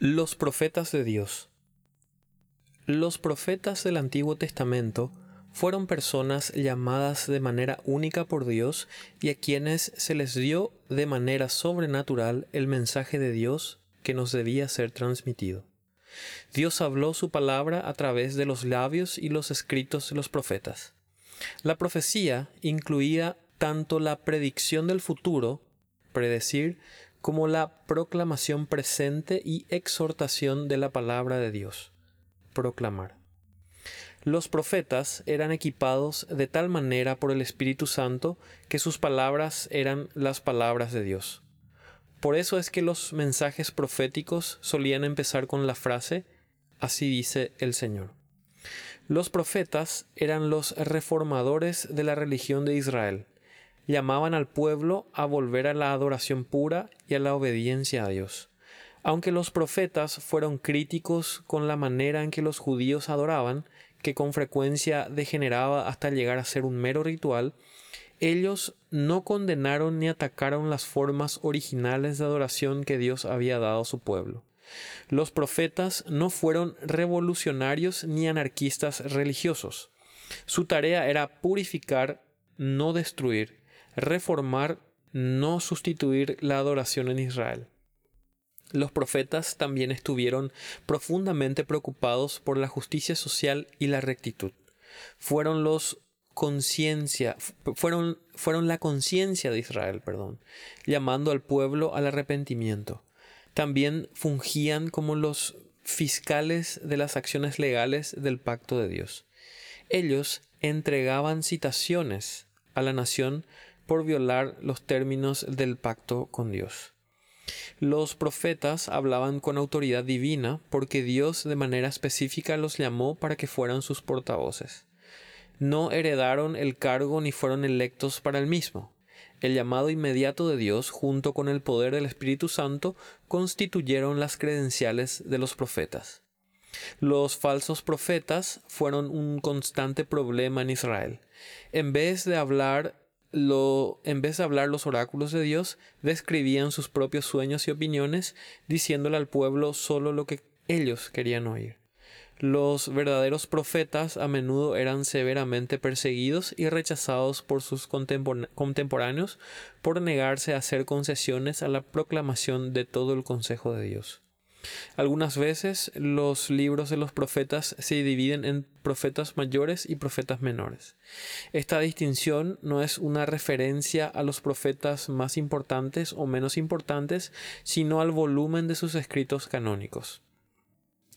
Los profetas de Dios. Los profetas del Antiguo Testamento fueron personas llamadas de manera única por Dios y a quienes se les dio de manera sobrenatural el mensaje de Dios que nos debía ser transmitido. Dios habló su palabra a través de los labios y los escritos de los profetas. La profecía incluía tanto la predicción del futuro, predecir, como la proclamación presente y exhortación de la palabra de Dios, proclamar. Los profetas eran equipados de tal manera por el Espíritu Santo que sus palabras eran las palabras de Dios. Por eso es que los mensajes proféticos solían empezar con la frase Así dice el Señor. Los profetas eran los reformadores de la religión de Israel. Llamaban al pueblo a volver a la adoración pura y a la obediencia a Dios. Aunque los profetas fueron críticos con la manera en que los judíos adoraban, que con frecuencia degeneraba hasta llegar a ser un mero ritual, ellos no condenaron ni atacaron las formas originales de adoración que Dios había dado a su pueblo. Los profetas no fueron revolucionarios ni anarquistas religiosos. Su tarea era purificar, no destruir, reformar, no sustituir la adoración en Israel. Los profetas también estuvieron profundamente preocupados por la justicia social y la rectitud. Fueron los conciencia, fueron, fueron la conciencia de Israel, perdón, llamando al pueblo al arrepentimiento también fungían como los fiscales de las acciones legales del pacto de Dios. Ellos entregaban citaciones a la nación por violar los términos del pacto con Dios. Los profetas hablaban con autoridad divina porque Dios de manera específica los llamó para que fueran sus portavoces. No heredaron el cargo ni fueron electos para el mismo. El llamado inmediato de Dios junto con el poder del Espíritu Santo constituyeron las credenciales de los profetas. Los falsos profetas fueron un constante problema en Israel. En vez de hablar lo, en vez de hablar los oráculos de Dios, describían sus propios sueños y opiniones, diciéndole al pueblo solo lo que ellos querían oír. Los verdaderos profetas a menudo eran severamente perseguidos y rechazados por sus contemporáneos por negarse a hacer concesiones a la proclamación de todo el consejo de Dios. Algunas veces los libros de los profetas se dividen en profetas mayores y profetas menores. Esta distinción no es una referencia a los profetas más importantes o menos importantes, sino al volumen de sus escritos canónicos.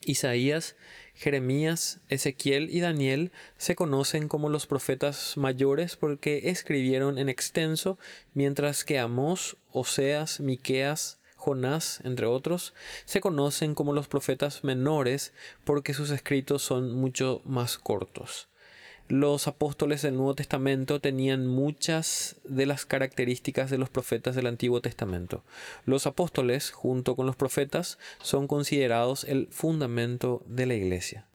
Isaías, Jeremías, Ezequiel y Daniel se conocen como los profetas mayores porque escribieron en extenso, mientras que Amós, Oseas, Miqueas, Jonás, entre otros, se conocen como los profetas menores porque sus escritos son mucho más cortos los apóstoles del Nuevo Testamento tenían muchas de las características de los profetas del Antiguo Testamento. Los apóstoles, junto con los profetas, son considerados el fundamento de la Iglesia.